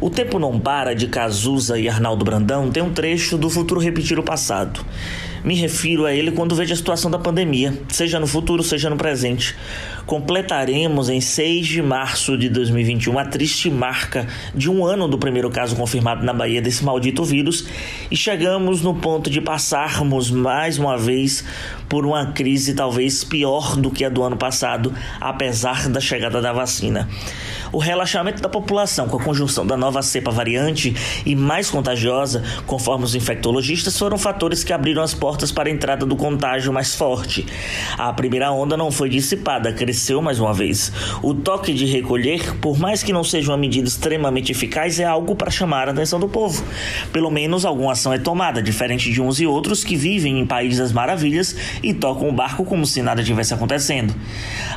O Tempo Não Para de Cazuza e Arnaldo Brandão tem um trecho do futuro repetir o passado. Me refiro a ele quando vejo a situação da pandemia, seja no futuro, seja no presente. Completaremos em 6 de março de 2021 a triste marca de um ano do primeiro caso confirmado na Bahia desse maldito vírus e chegamos no ponto de passarmos mais uma vez por uma crise talvez pior do que a do ano passado, apesar da chegada da vacina. O relaxamento da população com a conjunção da nova cepa variante e mais contagiosa, conforme os infectologistas, foram fatores que abriram as portas para a entrada do contágio mais forte. A primeira onda não foi dissipada, cresceu mais uma vez. O toque de recolher, por mais que não seja uma medida extremamente eficaz, é algo para chamar a atenção do povo. Pelo menos alguma ação é tomada, diferente de uns e outros que vivem em países das maravilhas e tocam o barco como se nada tivesse acontecendo.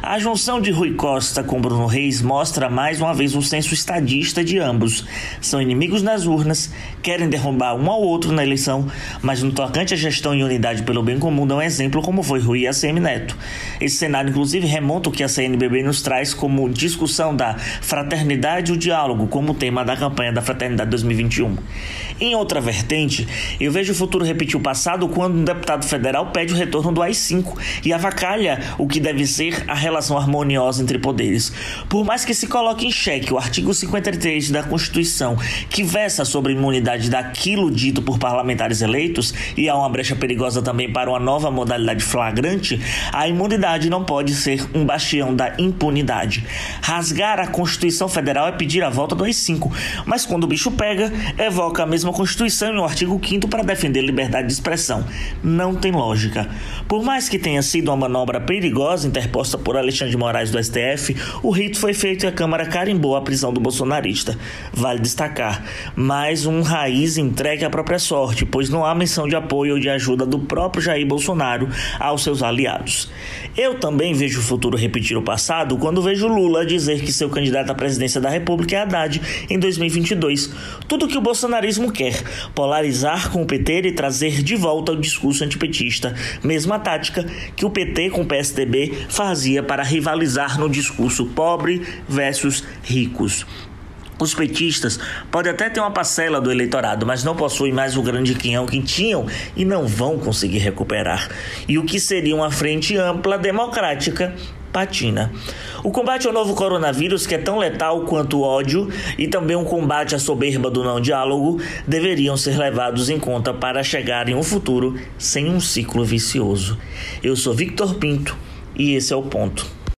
A junção de Rui Costa com Bruno Reis mostra mais uma vez um senso estadista de ambos. São inimigos nas urnas, querem derrubar um ao outro na eleição, mas no tocante à gestão e unidade pelo bem comum dão um exemplo como foi Rui e ACM Neto. Esse cenário, inclusive, remonta o que a CNBB nos traz como discussão da fraternidade e o diálogo como tema da campanha da Fraternidade 2021. Em outra vertente, eu vejo o futuro repetir o passado quando um deputado federal pede o retorno do AI-5 e avacalha o que deve ser a relação harmoniosa entre poderes. Por mais que se coloque em xeque o artigo 53 da Constituição, que versa sobre a imunidade daquilo dito por parlamentares eleitos, e há uma brecha perigosa também para uma nova modalidade flagrante, a imunidade não pode ser um bastião da impunidade. Rasgar a Constituição Federal é pedir a volta do AI-5, mas quando o bicho pega, evoca a mesma mesma Constituição e o artigo 5 para defender liberdade de expressão. Não tem lógica. Por mais que tenha sido uma manobra perigosa interposta por Alexandre de Moraes do STF, o rito foi feito e a Câmara carimbou a prisão do bolsonarista. Vale destacar, mais um raiz entregue à própria sorte, pois não há menção de apoio ou de ajuda do próprio Jair Bolsonaro aos seus aliados. Eu também vejo o futuro repetir o passado quando vejo Lula dizer que seu candidato à presidência da República é Haddad em 2022. Tudo que o bolsonarismo quer, polarizar com o PT e trazer de volta o discurso antipetista, mesma tática que o PT com o PSDB fazia para rivalizar no discurso pobre versus ricos. Os petistas podem até ter uma parcela do eleitorado, mas não possuem mais o grande quinhão que tinham e não vão conseguir recuperar. E o que seria uma frente ampla democrática patina. O combate ao novo coronavírus, que é tão letal quanto o ódio, e também um combate à soberba do não diálogo, deveriam ser levados em conta para chegar em um futuro sem um ciclo vicioso. Eu sou Victor Pinto e esse é o ponto.